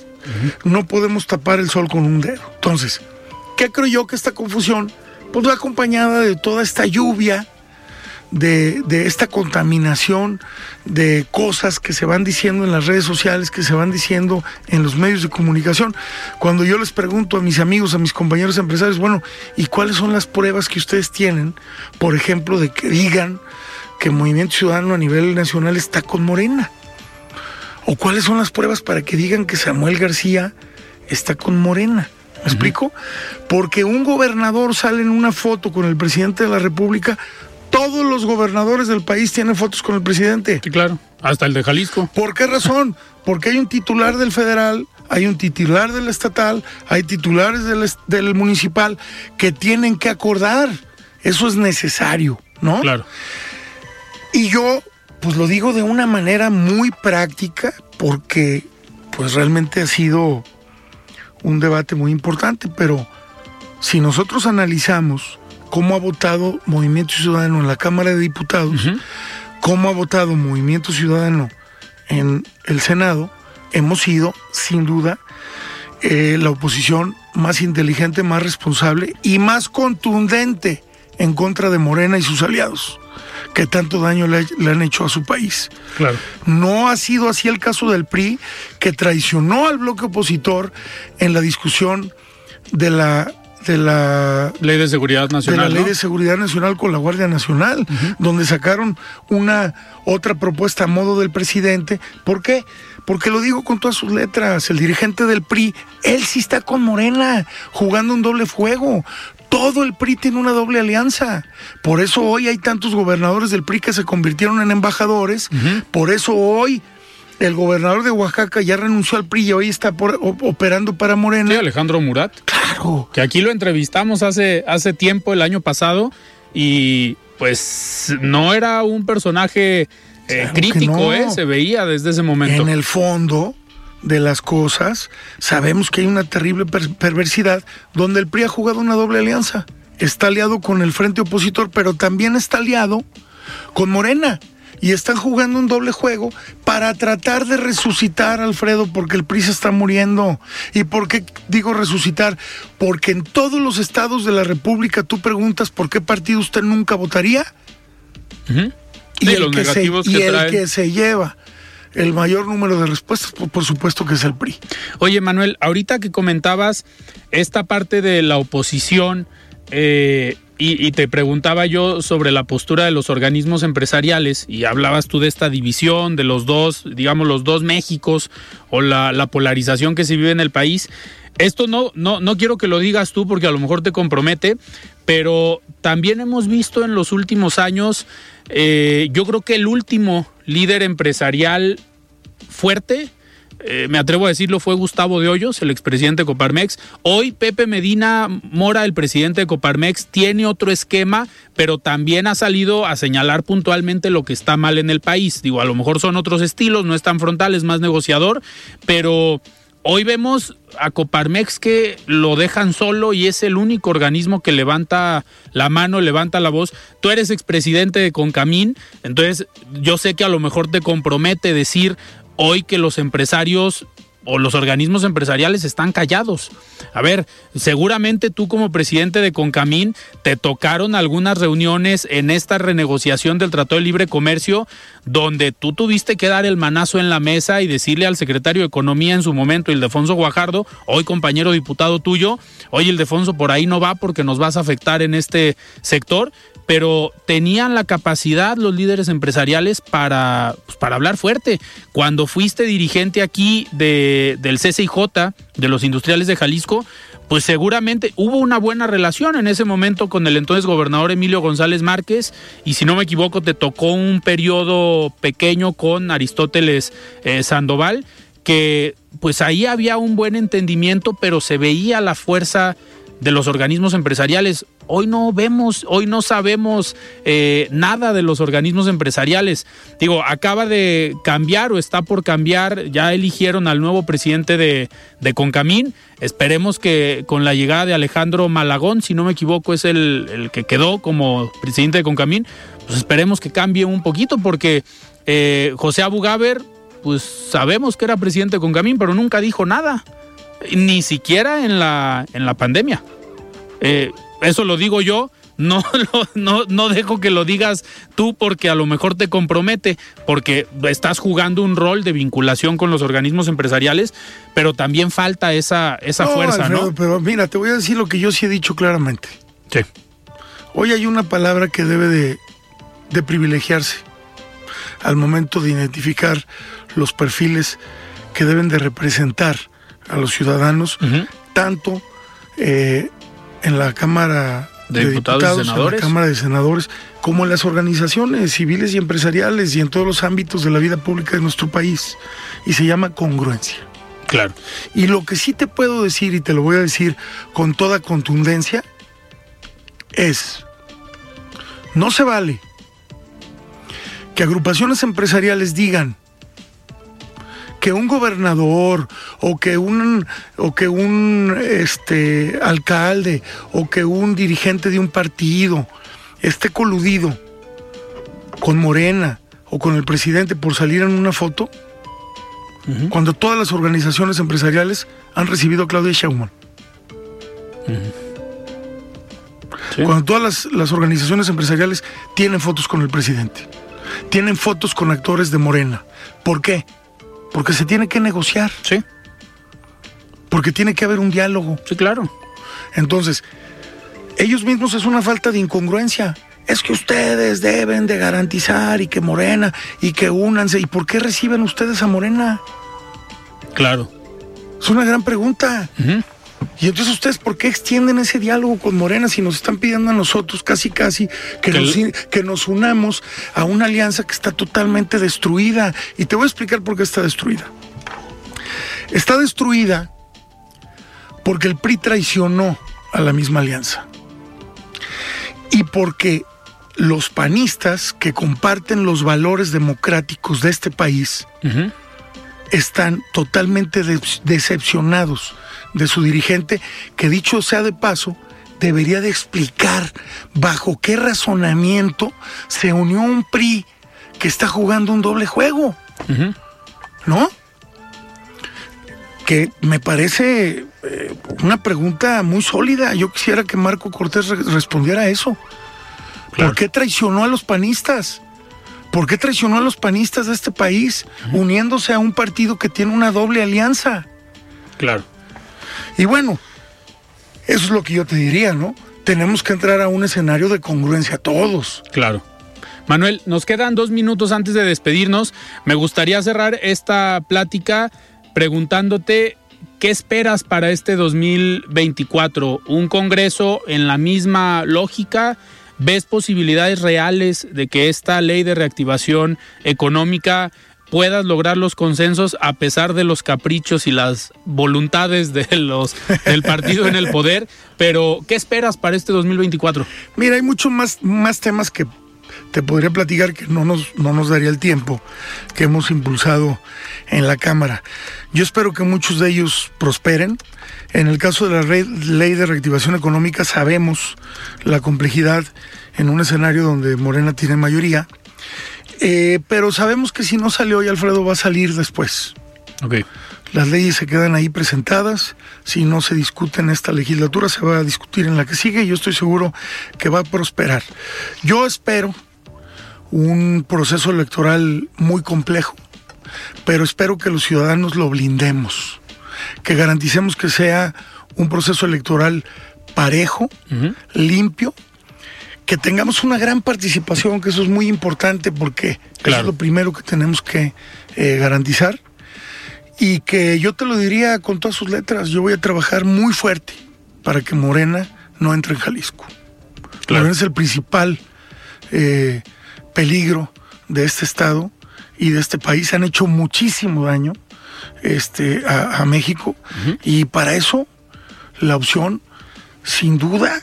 No podemos tapar el sol con un dedo. Entonces, ¿qué creo yo que esta confusión? Pues va acompañada de toda esta lluvia de, esta contaminación de cosas que se van diciendo en las redes sociales, que se van diciendo en los medios de comunicación. Cuando yo les pregunto a mis amigos, a mis compañeros empresarios, bueno, ¿y cuáles son las pruebas que ustedes tienen, por ejemplo, de que digan que el Movimiento Ciudadano a nivel nacional está con Morena? ¿O cuáles son las pruebas para que digan que Samuel García está con Morena? ¿Me explico? Porque un gobernador sale en una foto con el presidente de la República, todos los gobernadores del país tienen fotos con el presidente. Sí, claro. Hasta el de Jalisco. ¿Por qué razón? Porque hay un titular del federal, hay un titular del estatal, hay titulares del, municipal que tienen que acordar. Eso es necesario, ¿no? Claro. Y yo, pues lo digo de una manera muy práctica, porque pues realmente ha sido un debate muy importante, pero si nosotros analizamos cómo ha votado Movimiento Ciudadano en la Cámara de Diputados, cómo ha votado Movimiento Ciudadano en el Senado, hemos sido, sin duda, eh, la oposición más inteligente, más responsable y más contundente en contra de Morena y sus aliados, que tanto daño le, le, han hecho a su país. Claro. No ha sido así el caso del PRI, que traicionó al bloque opositor en la discusión de la de la ley de seguridad nacional. De la ley ¿no? de seguridad nacional con la Guardia Nacional, uh -huh. donde sacaron una otra propuesta a modo del presidente. ¿Por qué? Porque lo digo con todas sus letras. El dirigente del PRI, él sí está con Morena, jugando un doble fuego. Todo el PRI tiene una doble alianza. Por eso hoy hay tantos gobernadores del PRI que se convirtieron en embajadores. Uh -huh. Por eso hoy el gobernador de Oaxaca ya renunció al PRI y hoy está por, operando para Morena. Sí, Alejandro Murat. Claro. Que aquí lo entrevistamos hace, hace tiempo, el año pasado, y pues no era un personaje eh, claro crítico, no. eh, se veía desde ese momento. En el fondo de las cosas, sabemos que hay una terrible per perversidad donde el PRI ha jugado una doble alianza. Está aliado con el frente opositor, pero también está aliado con Morena y están jugando un doble juego para tratar de resucitar a Alfredo porque el PRI se está muriendo. ¿Y por qué digo resucitar? Porque en todos los estados de la República tú preguntas por qué partido usted nunca votaría. Uh -huh. Y, sí, el, que se, que y el que se lleva el mayor número de respuestas, por, por, supuesto que es el PRI. Oye, Manuel, ahorita que comentabas esta parte de la oposición, eh, y, te preguntaba yo sobre la postura de los organismos empresariales y hablabas tú de esta división, de los dos, digamos, los dos Méxicos o la, la polarización que se vive en el país. Esto no, no, no quiero que lo digas tú porque a lo mejor te compromete, pero también hemos visto en los últimos años, eh, yo creo que el último líder empresarial fuerte, eh, me atrevo a decirlo, fue Gustavo de Hoyos, el expresidente de Coparmex. Hoy Pepe Medina Mora, el presidente de Coparmex, tiene otro esquema, pero también ha salido a señalar puntualmente lo que está mal en el país. Digo, a lo mejor son otros estilos, no es tan frontal, es más negociador, pero hoy vemos a Coparmex que lo dejan solo y es el único organismo que levanta la mano, levanta la voz. Tú eres expresidente de Concamín, entonces yo sé que a lo mejor te compromete decir hoy que los empresarios o los organismos empresariales están callados. A ver, seguramente tú como presidente de Concamín te tocaron algunas reuniones en esta renegociación del Tratado de Libre Comercio donde tú tuviste que dar el manazo en la mesa y decirle al secretario de Economía en su momento, Ildefonso Guajardo, hoy compañero diputado tuyo, oye Ildefonso, por ahí no va porque nos vas a afectar en este sector, pero tenían la capacidad los líderes empresariales para, pues, para hablar fuerte. Cuando fuiste dirigente aquí de, del CCIJ, de los industriales de Jalisco, pues seguramente hubo una buena relación en ese momento con el entonces gobernador Emilio González Márquez y si no me equivoco te tocó un periodo pequeño con Aristóteles eh, Sandoval que pues ahí había un buen entendimiento pero se veía la fuerza de los organismos empresariales. Hoy no vemos, hoy no sabemos eh, nada de los organismos empresariales. Digo, acaba de cambiar o está por cambiar, ya eligieron al nuevo presidente de, de Concamín. Esperemos que con la llegada de Alejandro Malagón, si no me equivoco, es el, el que quedó como presidente de Concamín, pues esperemos que cambie un poquito porque eh, José Abugaber, pues sabemos que era presidente de Concamín, pero nunca dijo nada ni siquiera en la, en la pandemia. Eh, eso lo digo yo, no, no, no dejo que lo digas tú porque a lo mejor te compromete, porque estás jugando un rol de vinculación con los organismos empresariales, pero también falta esa, esa no, fuerza, Alfredo, ¿no? Pero mira, te voy a decir lo que yo sí he dicho claramente. Sí. Hoy hay una palabra que debe de, de privilegiarse al momento de identificar los perfiles que deben de representar a los ciudadanos, uh -huh. tanto eh, en la Cámara de, de diputados, diputados, en la Cámara de Senadores, como en las organizaciones civiles y empresariales y en todos los ámbitos de la vida pública de nuestro país. Y se llama congruencia. Claro. Y lo que sí te puedo decir, y te lo voy a decir con toda contundencia, es, no se vale que agrupaciones empresariales digan que un gobernador o que un o que un este alcalde o que un dirigente de un partido esté coludido con Morena o con el presidente por salir en una foto, cuando todas las organizaciones empresariales han recibido a Claudia Sheinbaum. Cuando todas las, las organizaciones empresariales tienen fotos con el presidente, tienen fotos con actores de Morena. ¿Por qué? Porque se tiene que negociar. Sí. Porque tiene que haber un diálogo. Sí, claro. Entonces, ellos mismos es una falta de incongruencia. Es que ustedes deben de garantizar y que Morena y que únanse. ¿Y por qué reciben ustedes a Morena? Claro. Es una gran pregunta. Y entonces ustedes, ¿por qué extienden ese diálogo con Morena si nos están pidiendo a nosotros casi, casi que, nos, que nos unamos a una alianza que está totalmente destruida? Y te voy a explicar por qué está destruida. Está destruida porque el PRI traicionó a la misma alianza. Y porque los panistas que comparten los valores democráticos de este país están totalmente de- decepcionados de su dirigente, que dicho sea de paso, debería de explicar bajo qué razonamiento se unió un PRI que está jugando un doble juego. ¿No? Que me parece eh, una pregunta muy sólida. Yo quisiera que Marco Cortés re- respondiera a eso. ¿Por qué traicionó a los panistas? ¿Por qué traicionó a los panistas de este país uniéndose a un partido que tiene una doble alianza? Claro. Y bueno, eso es lo que yo te diría, ¿no? Tenemos que entrar a un escenario de congruencia todos. Claro. Manuel, nos quedan dos minutos antes de despedirnos. Me gustaría cerrar esta plática preguntándote qué esperas para este 2024. ¿Un Congreso en la misma lógica? ¿Ves posibilidades reales de que esta ley de reactivación económica puedas lograr los consensos a pesar de los caprichos y las voluntades de los del partido en el poder? Pero, ¿qué esperas para este 2024? Mira, hay muchos más, más temas que te podría platicar que no nos, no nos daría el tiempo que hemos impulsado en la Cámara. Yo espero que muchos de ellos prosperen. En el caso de la ley de reactivación económica sabemos la complejidad en un escenario donde Morena tiene mayoría, Eh, pero sabemos que si no sale hoy Alfredo va a salir después. Ok. Las leyes se quedan ahí presentadas. Si no se discute en esta legislatura, se va a discutir en la que sigue. y Yo estoy seguro que va a prosperar. Yo espero un proceso electoral muy complejo, pero espero que los ciudadanos lo blindemos, que garanticemos que sea un proceso electoral parejo, limpio, que tengamos una gran participación, que eso es muy importante porque eso Claro. es lo primero que tenemos que eh, garantizar y que yo te lo diría con todas sus letras, yo voy a trabajar muy fuerte para que Morena no entre en Jalisco. Morena es el principal eh, peligro de este estado y de este país. Han hecho muchísimo daño este, a, a México y para eso la opción, sin duda,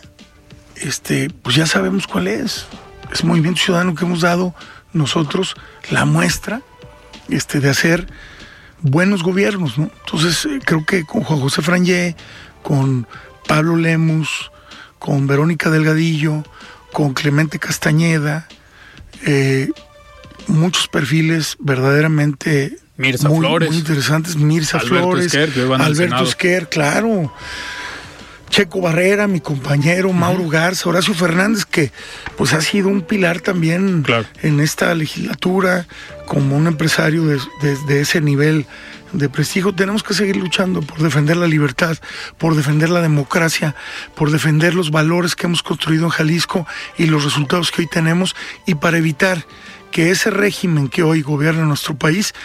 este, pues ya sabemos cuál es. Es Movimiento Ciudadano que hemos dado nosotros la muestra este, de hacer buenos gobiernos, ¿no? Entonces, eh, creo que con Juan José Frangé, con Pablo Lemus, con Verónica Delgadillo, con Clemente Castañeda, eh, muchos perfiles verdaderamente Mirza muy, Flores. muy interesantes. Mirza Alberto Flores, Esquer, Alberto. Esquer, claro. Checo Barrera, mi compañero, Mauro Garza, Horacio Fernández, que pues ha sido un pilar también en esta legislatura como un empresario de, de- de ese nivel de prestigio. Tenemos que seguir luchando por defender la libertad, por defender la democracia, por defender los valores que hemos construido en Jalisco y los resultados que hoy tenemos y para evitar que ese régimen que hoy gobierna nuestro país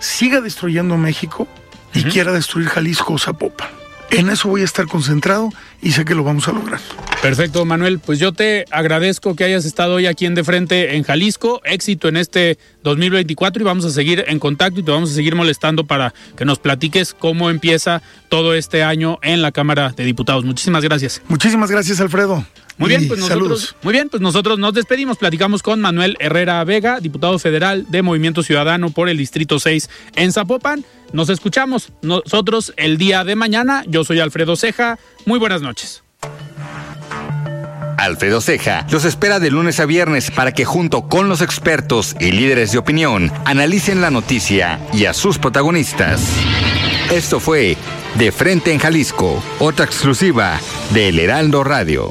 siga destruyendo México y quiera destruir Jalisco o Zapopan. En eso voy a estar concentrado y sé que lo vamos a lograr. Perfecto, Manuel. Pues yo te agradezco que hayas estado hoy aquí en De Frente en Jalisco. Éxito en este 2024 y vamos a seguir en contacto y te vamos a seguir molestando para que nos platiques cómo empieza todo este año en la Cámara de Diputados. Muchísimas gracias. Muchísimas gracias, Alfredo. Muy bien, pues nosotros, muy bien, pues nosotros nos despedimos, platicamos con Manuel Herrera Vega, diputado federal de Movimiento Ciudadano por el Distrito 6 en Zapopan. Nos escuchamos nosotros el día de mañana. Yo soy Alfredo Ceja. Muy buenas noches. Alfredo Ceja los espera de lunes a viernes para que junto con los expertos y líderes de opinión analicen la noticia y a sus protagonistas. Esto fue De Frente en Jalisco, otra exclusiva de El Heraldo Radio.